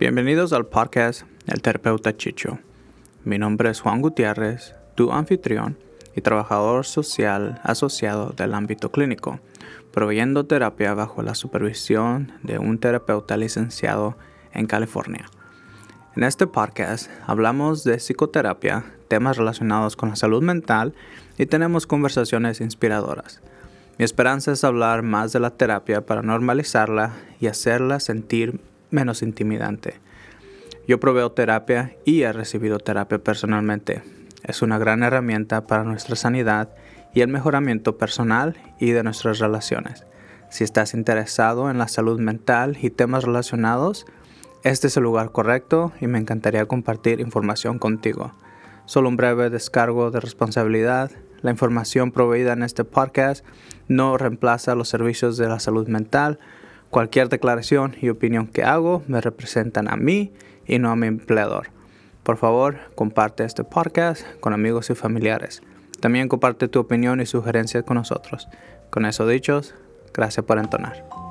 Bienvenidos al podcast El Terapeuta Chicho. Mi nombre es Juan Gutiérrez, tu anfitrión y trabajador social asociado del ámbito clínico, proveyendo terapia bajo la supervisión de un terapeuta licenciado en California. En este podcast hablamos de psicoterapia, temas relacionados con la salud mental y tenemos conversaciones inspiradoras. Mi esperanza es hablar más de la terapia para normalizarla y hacerla sentir menos intimidante. Yo proveo terapia y he recibido terapia personalmente. Es una gran herramienta para nuestra sanidad y el mejoramiento personal y de nuestras relaciones. Si estás interesado en la salud mental y temas relacionados, este es el lugar correcto y me encantaría compartir información contigo. Solo un breve descargo de responsabilidad. La información proveída en este podcast no reemplaza los servicios de la salud mental Cualquier declaración y opinión que hago me representan a mí y no a mi empleador. Por favor, comparte este podcast con amigos y familiares. También comparte tu opinión y sugerencias con nosotros. Con eso dichos, gracias por entonar.